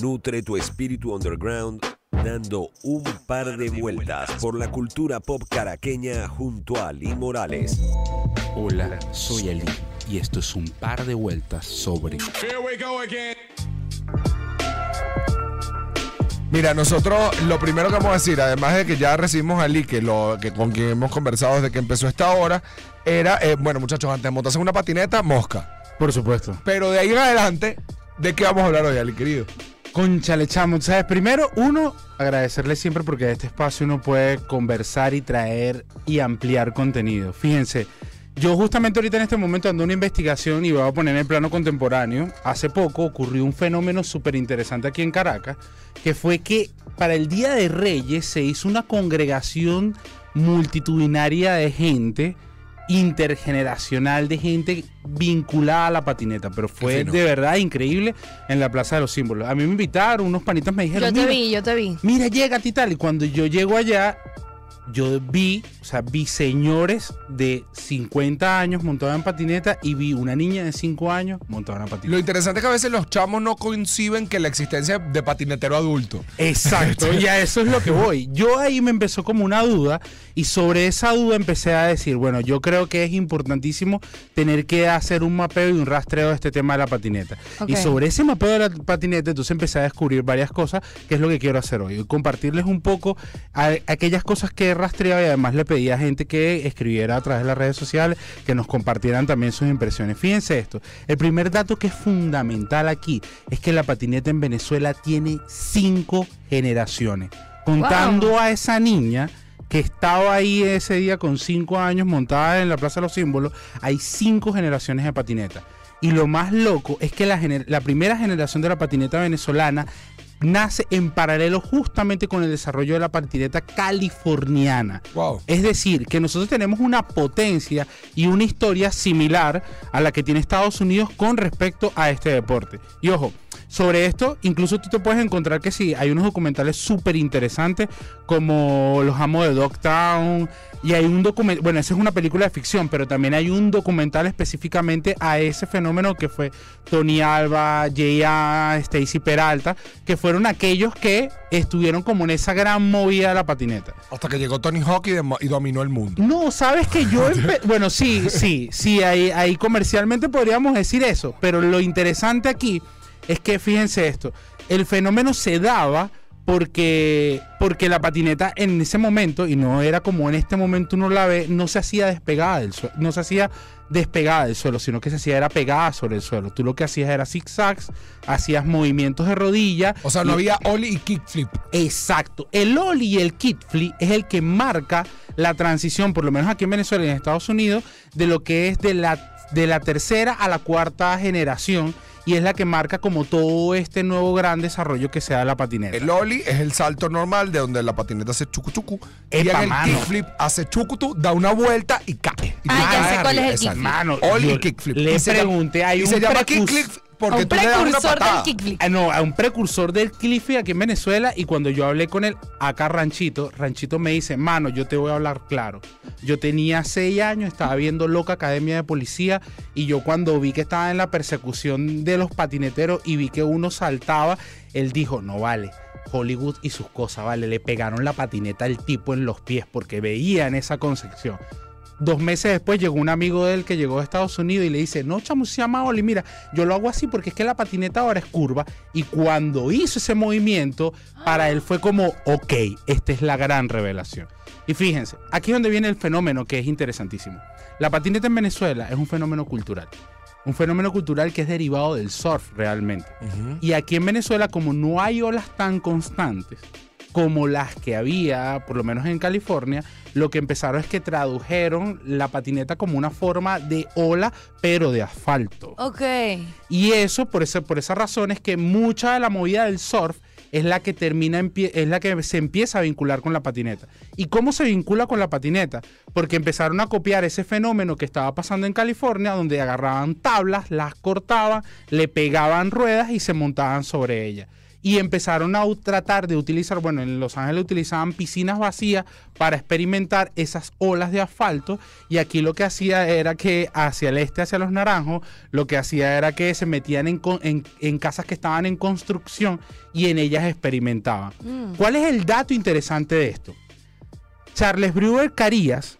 Nutre tu espíritu underground dando un par de vueltas por la cultura pop caraqueña junto a Lee Morales. Hola, soy Ali y esto es un par de vueltas sobre... Mira, nosotros lo primero que vamos a decir, además de que ya recibimos a Ali, que, lo, que con quien hemos conversado desde que empezó esta hora, era, eh, bueno muchachos, antes de montarse en una patineta, mosca. Por supuesto. Pero de ahí en adelante, ¿de qué vamos a hablar hoy, Ali, querido? Conchale, chamo, ¿sabes? Primero, uno, agradecerle siempre porque de este espacio uno puede conversar y traer y ampliar contenido. Fíjense, yo justamente ahorita en este momento ando una investigación y voy a poner en el plano contemporáneo. Hace poco ocurrió un fenómeno súper interesante aquí en Caracas, que fue que para el Día de Reyes se hizo una congregación multitudinaria de gente intergeneracional de gente vinculada a la patineta, pero fue de verdad increíble en la Plaza de los Símbolos. A mí me invitaron, unos panitas me dijeron, yo te vi, yo te vi. Mira, llega a ti tal, y cuando yo llego allá, yo vi, o sea, vi señores de 50 años montados en patineta y vi una niña de 5 años montada en patineta. Lo interesante es que a veces los chamos no coinciden que la existencia de patinetero adulto. Exacto, y a eso es lo que voy. Yo ahí me empezó como una duda y sobre esa duda empecé a decir, bueno, yo creo que es importantísimo tener que hacer un mapeo y un rastreo de este tema de la patineta. Y sobre ese mapeo de la patineta, entonces empecé a descubrir varias cosas, que es lo que quiero hacer hoy. Compartirles un poco aquellas cosas que rastreaba y además le pedía a gente que escribiera a través de las redes sociales, que nos compartieran también sus impresiones. Fíjense esto, el primer dato que es fundamental aquí es que la patineta en Venezuela tiene cinco generaciones. Contando a esa niña que estaba ahí ese día con cinco años montada en la Plaza de los Símbolos, hay cinco generaciones de patineta. Y lo más loco es que la, la primera generación de la patineta venezolana nace en paralelo justamente con el desarrollo de la patineta californiana. Es decir, que nosotros tenemos una potencia y una historia similar a la que tiene Estados Unidos con respecto a este deporte. Y ojo, sobre esto, incluso tú te puedes encontrar que sí, hay unos documentales súper interesantes como Los Amos de Dogtown. Y hay un documental, bueno, esa es una película de ficción, pero también hay un documental específicamente a ese fenómeno que fue Tony Alba, J.A., Stacy Peralta, que fueron aquellos que estuvieron como en esa gran movida de la patineta. Hasta que llegó Tony Hawk y, dominó el mundo. No, sabes que yo, bueno, sí, sí, sí, ahí, ahí comercialmente podríamos decir eso, pero lo interesante aquí es que fíjense esto, el fenómeno se daba porque, porque la patineta en ese momento, y no era como en este momento uno la ve, no se hacía despegada del suelo, no se hacía despegada del suelo, sino que se hacía era pegada sobre el suelo. Tú lo que hacías era zigzags, hacías movimientos de rodilla. O sea, no había ollie y kickflip. Exacto. El ollie y el kickflip es el que marca la transición, por lo menos aquí en Venezuela y en Estados Unidos, de lo que es de la, de la tercera a la cuarta generación y es la que marca como todo este nuevo gran desarrollo que se da la patineta. El ollie es el salto normal de donde la patineta hace chucu chucu y en el kickflip hace chucutu, da una vuelta y cae. ah, ya sé cuál es el kickflip. Mano, ollie y kickflip. Le pregunté, hay y un se llama kickflip porque un precursor del kickflip. Ah, no, a un precursor del kickflip aquí en Venezuela y cuando yo hablé con él acá Ranchito, Ranchito me dice, mano, yo te voy a hablar claro. Yo tenía seis años, estaba viendo Loca Academia de Policía y yo cuando vi que estaba en la persecución de los patineteros y vi que uno saltaba, él dijo, no vale. Hollywood y sus cosas, ¿vale? Le pegaron la patineta al tipo en los pies porque veían esa concepción. Dos meses después llegó un amigo de él que llegó a Estados Unidos y le dice, no, chamo, se llama Oli, mira, yo lo hago así porque es que la patineta ahora es curva. Y cuando hizo ese movimiento, para él fue como, ok, esta es la gran revelación. Y fíjense, aquí es donde viene el fenómeno que es interesantísimo. La patineta en Venezuela es un fenómeno cultural. Un fenómeno cultural que es derivado del surf realmente. Y aquí en Venezuela, como no hay olas tan constantes, como las que había, por lo menos en California, lo que empezaron es que tradujeron la patineta como una forma de ola, pero de asfalto. Ok. Y eso, por, ese, por esa razón, es que mucha de la movida del surf es la que termina es la que se empieza a vincular con la patineta. ¿Y cómo se vincula con la patineta? Porque empezaron a copiar ese fenómeno que estaba pasando en California, donde agarraban tablas, las cortaban, le pegaban ruedas y se montaban sobre ellas. Y empezaron a tratar de utilizar, bueno, en Los Ángeles utilizaban piscinas vacías para experimentar esas olas de asfalto y aquí lo que hacía era que hacia el este, hacia los naranjos, lo que hacía era que se metían en, en- en casas que estaban en construcción y en ellas experimentaban. Mm. ¿Cuál es el dato interesante de esto? Charles Brewer Carías,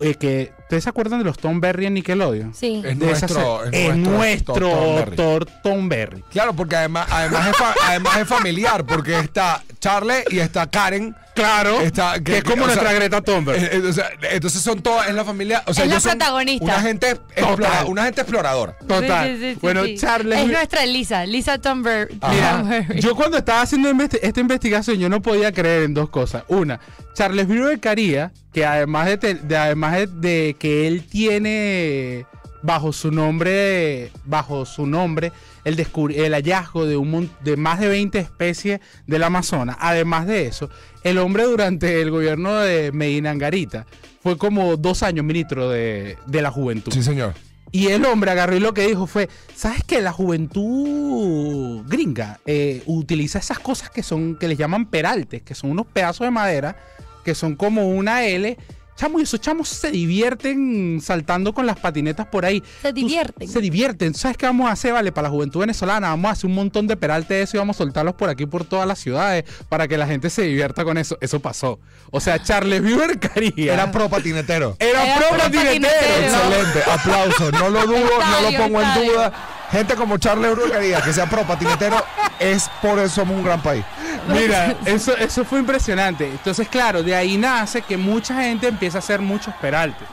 eh, que ¿ustedes se acuerdan de los Tom Berry en Nickelodeon? Sí. Es De nuestro, es nuestro Tom Berry. Thor Tom Berry. Claro, porque además, además, es fa- además es familiar, porque está Charlie y está Karen. Claro, Está- que, es como o sea, nuestra Greta Thunberg. eh, eh, o sea, entonces son todas en la familia. O sea, Es la protagonista. Una gente, explora- una gente exploradora. Total. Sí, sí, sí, bueno, sí. Charles. Es nuestra Lisa, Lisa Thunberg. Mira, yo cuando estaba haciendo investi- esta investigación, yo no podía creer en dos cosas. Una, Charles Brewer Caría, que además de, te- de- además de, de que él tiene bajo su nombre, bajo su nombre, el, el hallazgo de, un, de más de 20 especies del Amazonas. Además de eso, el hombre durante el gobierno de Medina Angarita fue como dos años ministro de, de la juventud. Sí, señor. Y el hombre agarró y lo que dijo fue, ¿sabes que la juventud gringa eh, utiliza esas cosas que son, que les llaman peraltes, que son unos pedazos de madera, que son como una L? Chamo, y esos chamos se divierten saltando con las patinetas por ahí. Se Tú- divierten. Se divierten. ¿Sabes qué vamos a hacer, vale? Para la juventud venezolana, vamos a hacer un montón de peraltes de eso y vamos a soltarlos por aquí, por todas las ciudades, para que la gente se divierta con eso. Eso pasó. O sea, Charles Bieber Caría. Era pro patinetero. Era Era pro pro patinetero. patinetero. Excelente, aplausos. No lo dudo, no lo Estadio, pongo en duda. Gente como Charles Brujería, que sea pro patinetero, es por eso somos un gran país. Mira, eso, eso fue impresionante. Entonces, claro, de ahí nace que mucha gente empieza a hacer muchos peraltes.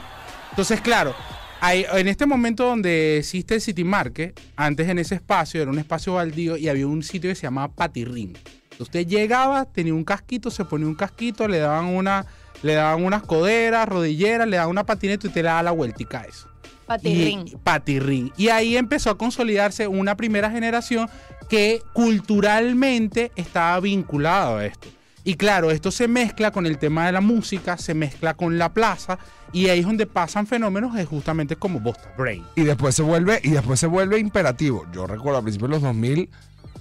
Entonces, claro, hay, en este momento donde existe el City Market, antes en ese espacio era un espacio baldío y había un sitio que se llamaba Patirrín. Usted llegaba, tenía un casquito, se ponía un casquito, le daban una, le daban unas coderas, rodilleras, le daban una patineta y usted le daba la vueltica a eso. Patirrín. Y, patirrín. Y ahí empezó a consolidarse una primera generación que culturalmente estaba vinculada a esto. Y claro, esto se mezcla con el tema de la música, se mezcla con la plaza, y ahí es donde pasan fenómenos de justamente como Bosta Brain. Y después se vuelve, y después se vuelve imperativo. Yo recuerdo a principios de los 2000,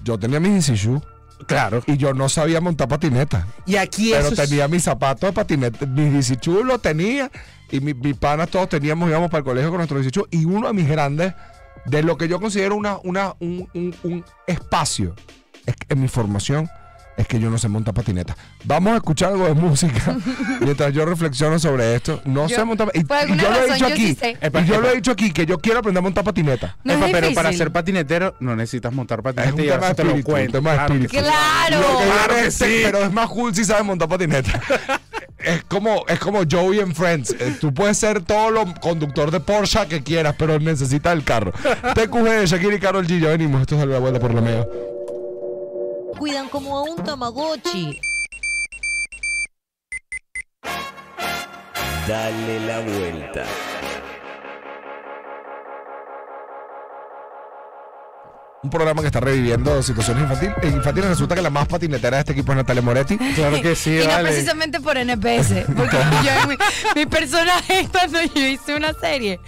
yo tenía mis Shoe Claro. y yo no sabía montar patineta. Y aquí Pero eso es- tenía mis zapatos de patineta, mis Easy Shoe los tenía y mi- mis panas todos teníamos, íbamos para el colegio con nuestros Easy Shoe y uno de mis grandes, de lo que yo considero una, una, un, un- un espacio es que en mi formación, es que yo no sé montar patineta. Vamos a escuchar algo de música mientras yo reflexiono sobre esto. No Yo- sé montar y, y yo lo he dicho yo aquí. sí sé. Epa, Y yo lo he dicho aquí que yo quiero aprender a montar patineta. No es Epa, pero para ser patinetero no necesitas montar Es un patineta y tema de te lo un cuento. tema de Claro espíritu. ¡Claro! Que Claro sí. Pero es más cool si sabes montar patineta. es como, es como Joey en Friends. Eh, Tú puedes ser todo lo conductor de Porsche que quieras, pero necesitas el carro. TQG de Shakira y Carol G. Ya venimos. Esto es la vuelta por la medio. Cuidan como a un tamagotchi. Dale la vuelta. Un programa que está reviviendo situaciones infantil- eh, infantiles. Resulta que la más patinetera de este equipo es Natalia Moretti. Claro que sí, y no precisamente por NPS, porque yo, mi, mi personaje cuando yo hice una serie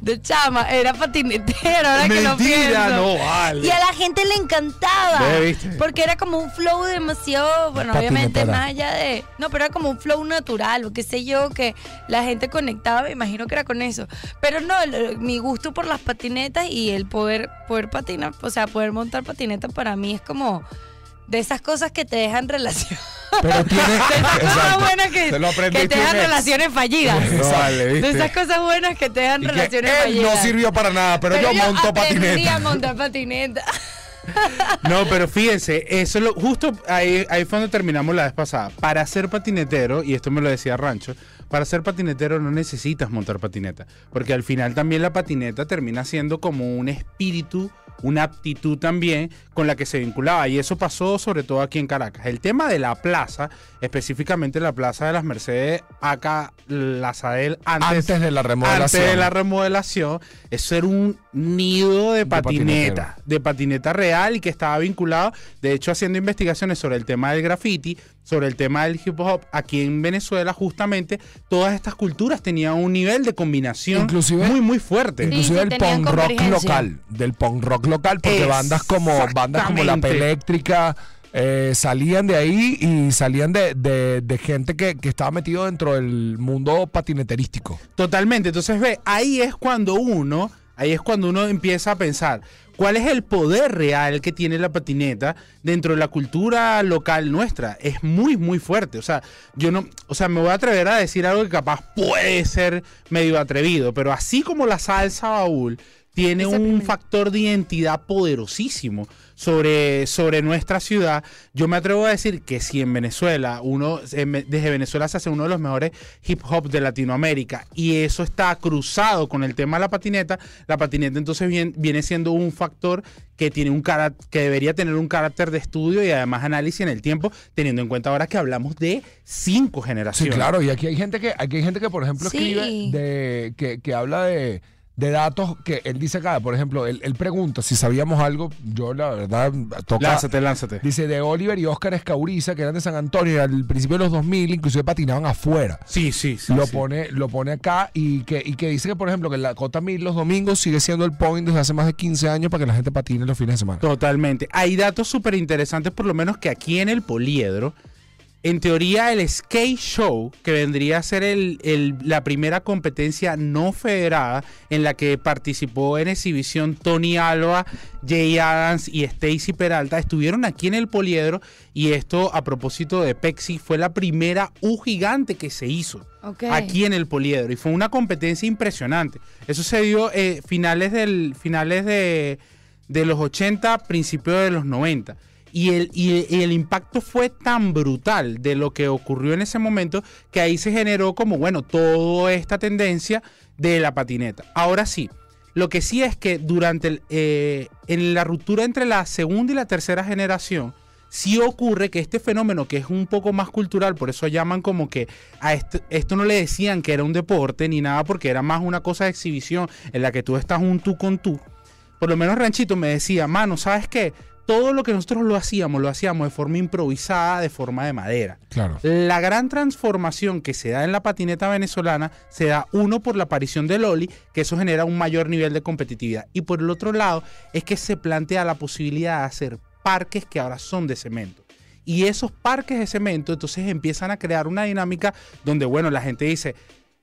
de chama era patinetero, ahora que lo Mentira, pienso. no vale. Y a la gente le encantaba. ¿viste? Porque era como un flow demasiado, bueno, obviamente más allá de... No, pero era como un flow natural, o qué sé yo, que la gente conectaba, me imagino que era con eso. Pero no, mi gusto por las patinetas y el poder, poder patinar, o sea, poder montar patinetas para mí es como de esas cosas que te dejan relación. Pero tiene. De esas cosas buenas que, que te dejan ex. relaciones fallidas. No vale, De esas cosas buenas que te dejan Y que relaciones él fallidas. no sirvió para nada, pero, yo monto aprendí patineta. a montar patineta. No, pero fíjense, eso es lo, justo ahí, ahí fue donde terminamos la vez pasada. Para ser patinetero, y esto me lo decía Rancho, para ser patinetero no necesitas montar patineta, porque al final también la patineta termina siendo como un espíritu, una aptitud también con la que se vinculaba, y eso pasó sobre todo aquí en Caracas. El tema de la plaza, específicamente la plaza de las Mercedes, acá la Sadel antes, Antes de la remodelación. antes de la remodelación, eso era un nido de patineta, de patineta real y que estaba vinculado, de hecho, haciendo investigaciones sobre el tema del graffiti, sobre el tema del hip hop, aquí en Venezuela justamente todas estas culturas tenían un nivel de combinación Inclusive- muy muy fuerte. Sí, Inclusive el punk rock local, del punk rock local, porque bandas como bandas como La Exactamente. Eléctrica eh, salían de ahí y salían de, de- de gente que, que estaba metido dentro del mundo patineterístico. Totalmente. Entonces, ve, ahí es cuando uno, ahí es cuando uno empieza a pensar cuál es el poder real que tiene la patineta dentro de la cultura local nuestra. Es muy, muy fuerte. O sea, yo no, o sea, me voy a atrever a decir algo que capaz puede ser medio atrevido, pero así como la salsa baúl tiene Ese un factor de identidad poderosísimo sobre, sobre nuestra ciudad. Yo me atrevo a decir que si en Venezuela, uno desde Venezuela se hace uno de los mejores hip hop de Latinoamérica y eso está cruzado con el tema de la patineta, la patineta entonces bien- viene siendo un factor que tiene un cara- que debería tener un carácter de estudio y además análisis en el tiempo, teniendo en cuenta ahora que hablamos de cinco Sí, generaciones. claro, y aquí hay gente que, aquí hay gente que por ejemplo, Sí. escribe de, que, que habla de, de datos que él dice acá, por ejemplo, él, él pregunta si sabíamos algo, yo la verdad toca... Lánzate, lánzate. Dice de Oliver y Oscar Escauriza, que eran de San Antonio, y al principio de los 2000 inclusive patinaban afuera. Sí, sí, sí. lo sí. pone lo pone acá y que, y que dice que, por ejemplo, que la Cota Mil los domingos sigue siendo el point desde hace más de 15 años para que la gente patine los fines de semana. Totalmente. Hay datos súper interesantes, por lo menos que aquí en el Poliedro, en teoría el Skate Show, que vendría a ser el- el- la primera competencia no federada en la que participó en exhibición Tony Alba, Jay Adams y Stacy Peralta, estuvieron aquí en el Poliedro y esto a propósito de Pepsi fue la primera U gigante que se hizo aquí en el Poliedro y fue una competencia impresionante. Eso se dio eh, finales del finales de, de los 80, principios de los 90. Y el, impacto fue tan brutal de lo que ocurrió en ese momento que ahí se generó como, bueno, toda esta tendencia de la patineta. Ahora sí, lo que sí es que durante el, eh, en la ruptura entre la segunda y la tercera generación, sí ocurre que este fenómeno, que es un poco más cultural, por eso llaman como que a esto, esto no le decían que era un deporte ni nada, porque era más una cosa de exhibición en la que tú estás un tú con tú. Por lo menos Ranchito me decía, mano, ¿sabes qué? Todo lo que nosotros lo hacíamos, lo hacíamos de forma improvisada, de forma de madera. Claro. La gran transformación que se da en la patineta venezolana se da uno por la aparición del Oli, que eso genera un mayor nivel de competitividad. Y por el otro lado es que se plantea la posibilidad de hacer parques que ahora son de cemento. Y esos parques de cemento entonces empiezan a crear una dinámica donde, bueno, la gente dice,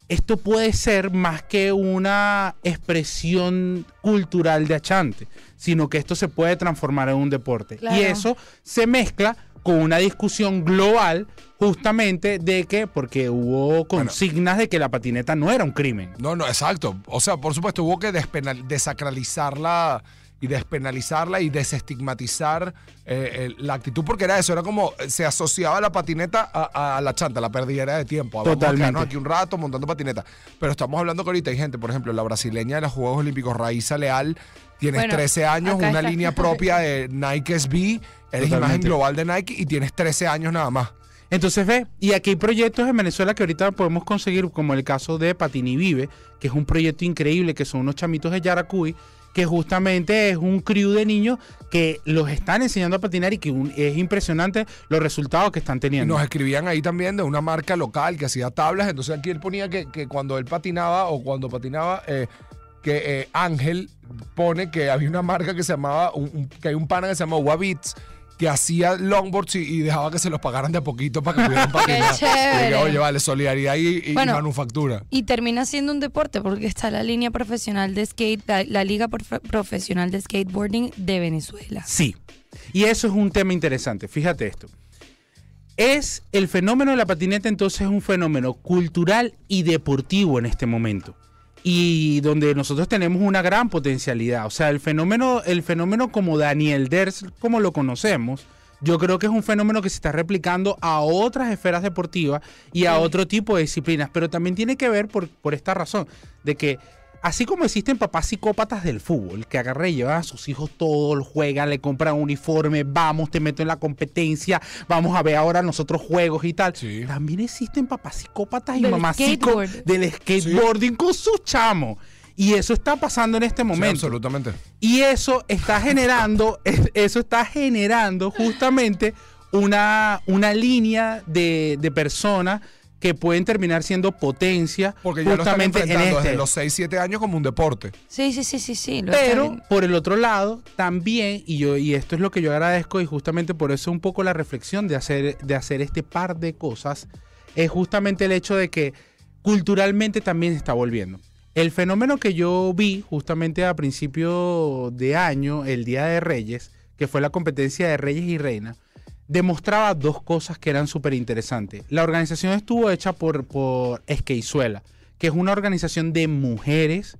esto puede ser más que una expresión cultural de achante, sino que esto se puede transformar en un deporte. Claro. Y eso se mezcla con una discusión global justamente de que, porque hubo consignas de que la patineta no era un crimen. No, no, exacto. O sea, por supuesto, hubo que despenal- desacralizarla y despenalizarla y desestigmatizar eh, el- la actitud, porque era eso, era como se asociaba la patineta a, a la chanta, la perdidera de tiempo. Vamos a Totalmente. quedarnos aquí un rato montando patineta. Pero estamos hablando que ahorita hay gente, por ejemplo, la brasileña de los Juegos Olímpicos, Raíza Leal, tienes Bueno, 13 años, una está. línea propia de Nike SB, eres imagen Totalmente. global de Nike y tienes 13 años nada más. Entonces ve, y aquí hay proyectos en Venezuela que ahorita podemos conseguir, como el caso de Patini Vive, que es un proyecto increíble, que son unos chamitos de Yaracuy, que justamente es un crew de niños que los están enseñando a patinar y que es impresionante los resultados que están teniendo. nos escribían ahí también de una marca local que hacía tablas. Entonces aquí él ponía que, que cuando él patinaba o cuando patinaba, eh, que eh, Ángel pone que había una marca que se llamaba, un- que hay un pana que se llama Wabits que hacía longboards y, y dejaba que se los pagaran de a poquito para que pudieran patinar. chévere. Y que, Oye, vale, solidaridad y, y Bueno. manufactura. Y termina siendo un deporte porque está la línea profesional de skate, la, la liga Profe- profesional de skateboarding de Venezuela. Sí. Y eso es un tema interesante. Fíjate esto. Es el fenómeno de la patineta entonces es un fenómeno cultural y deportivo en este momento. Y donde nosotros tenemos una gran potencialidad. O sea, el fenómeno, el fenómeno como Daniel Ders, como lo conocemos, yo creo que es un fenómeno que se está replicando a otras esferas deportivas y a Sí. otro tipo de disciplinas. Pero también tiene que ver por, por esta razón, de que así como existen papás psicópatas del fútbol, que agarran y llevan a sus hijos todos, juegan, le compran uniforme, vamos, te meto en la competencia, vamos a ver ahora nosotros juegos y tal. Sí. También existen papás psicópatas y Del mamás skateboard. del skateboarding con sus chamos. Y eso está pasando en este Sí, momento. absolutamente. Y eso está generando, es- eso está generando justamente una, una línea de, de personas que pueden terminar siendo potencia Porque ya lo están justamente en enfrentando este. desde los 6, 7 años como un deporte. Sí, sí, sí, sí, sí. lo Pero están- por el otro lado, también, y yo, y esto es lo que yo agradezco, y justamente por eso un poco la reflexión de hacer, de hacer este par de cosas, es justamente el hecho de que culturalmente también se está volviendo. El fenómeno que yo vi justamente a principio de año, el Día de Reyes, que fue la competencia de Reyes y Reinas, demostraba dos cosas que eran súper interesantes. La organización estuvo hecha por, por Esqueizuela, que es una organización de mujeres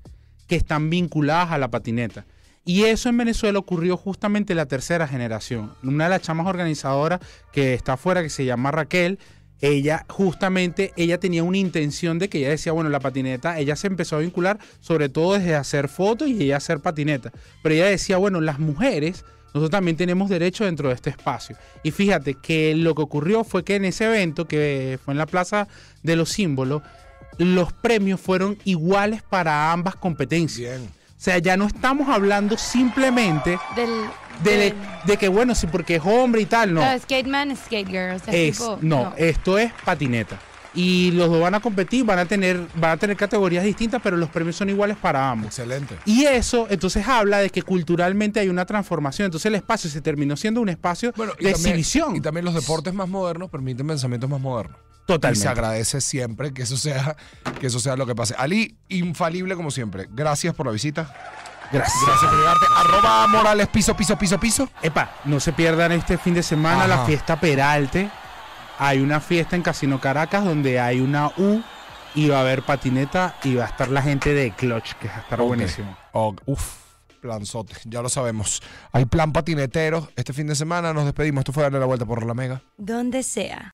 que están vinculadas a la patineta. Y eso en Venezuela ocurrió justamente en la tercera generación. Una de las chamas organizadoras que está afuera, que se llama Raquel, ella justamente, ella tenía una intención de que ella decía, bueno, la patineta, ella se empezó a vincular sobre todo desde hacer fotos y ella hacer patineta. Pero ella decía, bueno, las mujeres, nosotros también tenemos derecho dentro de este espacio. Y fíjate que lo que ocurrió fue que en ese evento, que fue en la Plaza de los Símbolos, los premios fueron iguales para ambas competencias. Bien. O sea, ya no estamos hablando simplemente Del, de, del- de que, bueno, sí, porque es hombre y tal, no. Ah, skate man, skate girl. o sea, Es, tipo, no, esto es patineta. Y los dos van a competir, van a tener, van a tener categorías distintas, pero los premios son iguales para ambos. Excelente. Y eso entonces habla de que culturalmente hay una transformación. Entonces el espacio se terminó siendo un espacio Bueno, y de también- exhibición. Y también los deportes más modernos permiten pensamientos más modernos. Y se Totalmente. agradece siempre que eso sea, que eso sea lo que pase. Ali, infalible como siempre. Gracias por la visita. Gracias. Gracias por llegarte. Arroba Morales, piso, piso, piso, piso. Epa, no se pierdan este fin de semana Ajá. la fiesta Peralte. Hay una fiesta en Casino Caracas donde hay una U y va a haber patineta y va a estar la gente de Clutch, que va a estar buenísimo. Oh, uf, planzote, ya lo sabemos. Hay plan patinetero. Este fin de semana nos despedimos. Esto fue darle la vuelta por la mega. Donde sea.